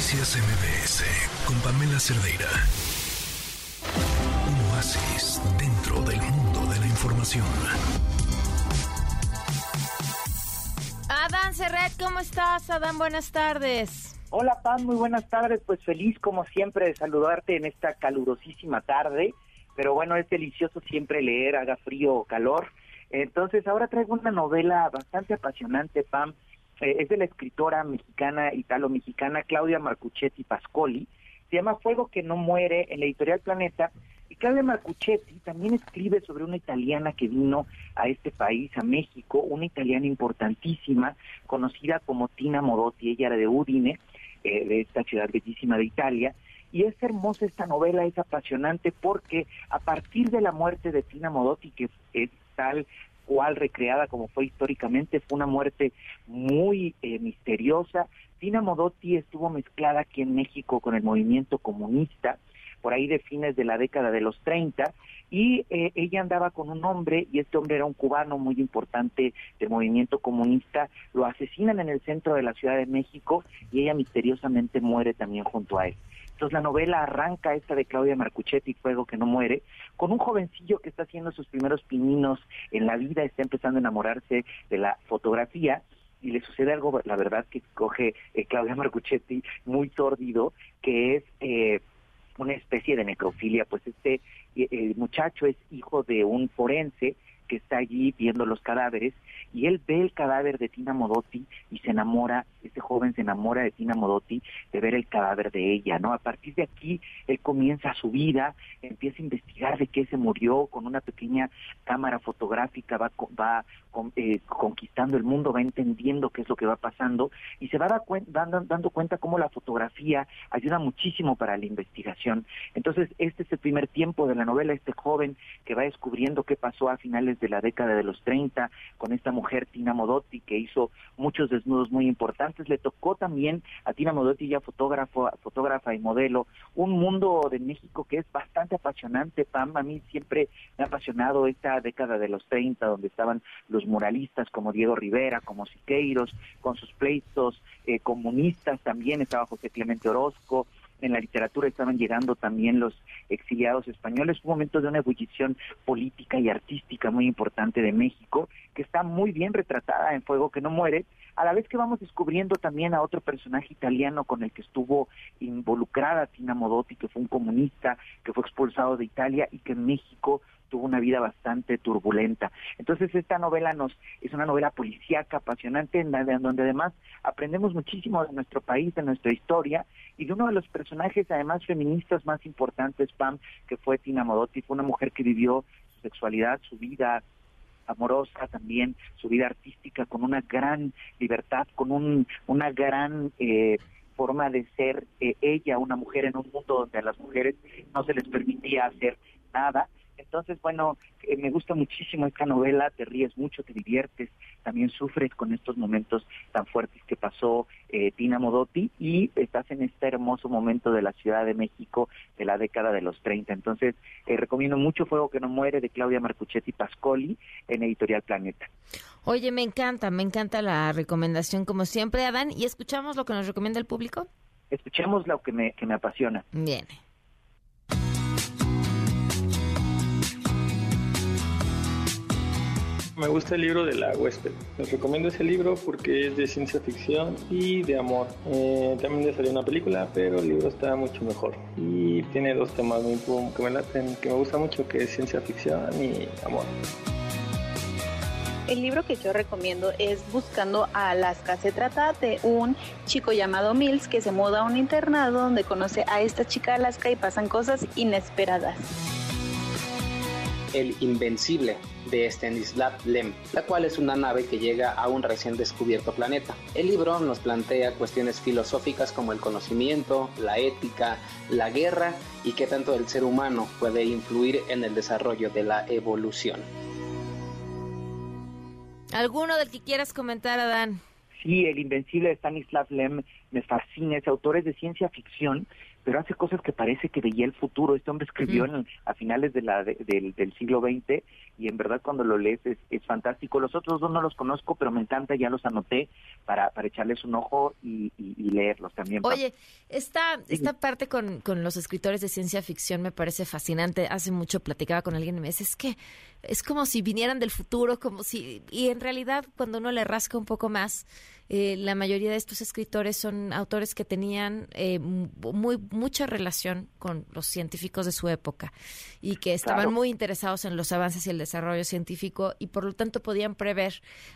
Noticias MBS con Pamela Cerdeira. Un oasis dentro del mundo de la información. Adán Serret, ¿cómo estás? Adán, buenas tardes. Hola Pam, muy buenas tardes. Pues feliz como siempre de saludarte en esta calurosísima tarde. Pero bueno, es delicioso siempre leer, haga frío o calor. Entonces ahora traigo una novela bastante apasionante, Pam. Eh, es de la escritora mexicana, italo-mexicana Claudia Marcuchetti Pascoli. Se llama Fuego que no muere en la editorial Planeta. Y Claudia Marcuchetti también escribe sobre una italiana que vino a este país, a México, una italiana importantísima, conocida como Tina Modotti. Ella era de Udine, eh, de esta ciudad bellísima de Italia. Y es hermosa esta novela, es apasionante porque a partir de la muerte de Tina Modotti, que es tal cual recreada como fue históricamente, fue una muerte muy eh, misteriosa. Tina Modotti estuvo mezclada aquí en México con el movimiento comunista, por ahí de fines de la década de los 30, y eh, ella andaba con un hombre, y este hombre era un cubano muy importante del movimiento comunista, lo asesinan en el centro de la Ciudad de México y ella misteriosamente muere también junto a él. Entonces la novela arranca esta de Claudia Marcuchetti, Fuego que no muere, con un jovencillo que está haciendo sus primeros pininos en la vida, está empezando a enamorarse de la fotografía y le sucede algo, la verdad, que coge eh, Claudia Marcuchetti muy sórdido, que es eh, una especie de necrofilia, pues este eh, muchacho es hijo de un forense que está allí viendo los cadáveres y él ve el cadáver de Tina Modotti y se enamora, este joven se enamora de Tina Modotti de ver el cadáver de ella, ¿no? A partir de aquí él comienza su vida, empieza a investigar de qué se murió con una pequeña cámara fotográfica, va, va eh, conquistando el mundo, va entendiendo qué es lo que va pasando y se va dando, dando cuenta cómo la fotografía ayuda muchísimo para la investigación. Entonces, este es el primer tiempo de la novela, este joven que va descubriendo qué pasó a finales de la década de los 30 con esta mujer Tina Modotti que hizo muchos desnudos muy importantes. Le tocó también a Tina Modotti, ya fotógrafo, fotógrafa y modelo, un mundo de México que es bastante apasionante, Pam. A mí siempre me ha apasionado esta década de los 30 donde estaban los muralistas como Diego Rivera, como Siqueiros, con sus pleitos eh, comunistas también, estaba José Clemente Orozco, en la literatura estaban llegando también los exiliados españoles, un momento de una ebullición política y artística muy importante de México, que está muy bien retratada en Fuego que no muere, a la vez que vamos descubriendo también a otro personaje italiano con el que estuvo involucrada Tina Modotti, que fue un comunista, que fue expulsado de Italia y que en México tuvo una vida bastante turbulenta. Entonces esta novela nos es una novela policíaca, apasionante, en, donde además aprendemos muchísimo de nuestro país, de nuestra historia y de uno de los personajes además feministas más importantes, Pam, que fue Tina Modotti, fue una mujer que vivió su sexualidad, su vida amorosa también, su vida artística con una gran libertad, con un, una gran eh, forma de ser eh, ella, una mujer en un mundo donde a las mujeres no se les permitía hacer nada entonces, bueno, eh, me gusta muchísimo esta novela, te ríes mucho, te diviertes, también sufres con estos momentos tan fuertes que pasó eh, Tina Modotti y estás en este hermoso momento de la Ciudad de México de la década de los 30. Entonces, eh, recomiendo mucho Fuego que no muere de Claudia Marcuchetti Pascoli en Editorial Planeta. Oye, me encanta, me encanta la recomendación como siempre, Adán, y escuchamos lo que nos recomienda el público. Escuchemos lo que me, que me apasiona. Bien. Me gusta el libro de la huésped. Les recomiendo ese libro porque es de ciencia ficción y de amor. Eh, también ya salió una película, pero el libro está mucho mejor. Y tiene dos temas muy, que me laten, que me gusta mucho, que es ciencia ficción y amor. El libro que yo recomiendo es Buscando a Alaska. Se trata de un chico llamado Mills que se muda a un internado donde conoce a esta chica Alaska y pasan cosas inesperadas. El Invencible de Stanislav Lem, la cual es una nave que llega a un recién descubierto planeta. El libro nos plantea cuestiones filosóficas como el conocimiento, la ética, la guerra y qué tanto el ser humano puede influir en el desarrollo de la evolución. ¿Alguno del que quieras comentar, Adán? Sí, El Invencible de Stanislav Lem me fascina. Ese autor es de ciencia ficción, pero hace cosas que parece que veía el futuro. Este hombre escribió en, a finales de la, del, del, siglo XX y en verdad cuando lo lees es, es, fantástico. Los otros dos no los conozco, pero me encanta, ya los anoté para, para echarles un ojo y, y, y leerlos también. Oye, esta, esta parte con, con los escritores de ciencia ficción me parece fascinante. Hace mucho platicaba con alguien y me dice, es que es como si vinieran del futuro, como si... Y en realidad cuando uno le rasca un poco más, eh, la mayoría de estos escritores son autores que tenían eh, muy mucha relación con los científicos de su época y que estaban muy interesados en los avances y el desarrollo científico y por lo tanto podían prever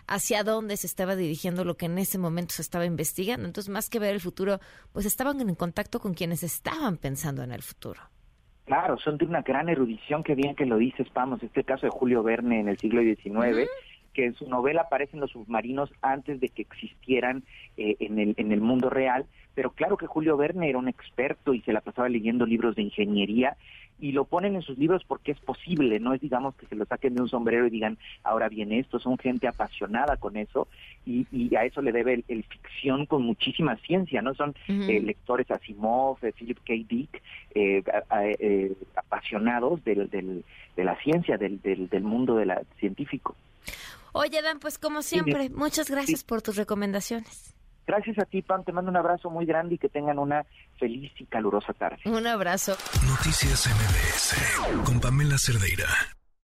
hacia dónde se estaba dirigiendo lo que en ese momento se estaba investigando. Entonces, más que ver el futuro, pues estaban en contacto con quienes estaban pensando en el futuro. Claro, son de una gran erudición, que bien que lo dices, vamos, este caso de Julio Verne en el siglo XIX, que en su novela aparecen los submarinos antes de que existieran eh, en, el, en el mundo real, pero claro que Julio Verne era un experto y se la pasaba leyendo libros de ingeniería y lo ponen en sus libros porque es posible, no es digamos que se lo saquen de un sombrero y digan, ahora viene esto, son gente apasionada con eso y, y a eso le debe el, ficción con muchísima ciencia, ¿no? Son eh, lectores Asimov, eh, Philip K. Dick, eh, apasionados del, del, de la ciencia, del, del, del mundo de la, científico. Oye, Dan, pues como siempre, muchas gracias por tus recomendaciones. Gracias a ti, Pam. Te mando un abrazo muy grande y que tengan una feliz y calurosa tarde. Un abrazo. Noticias MBS con Pamela Cerdeira.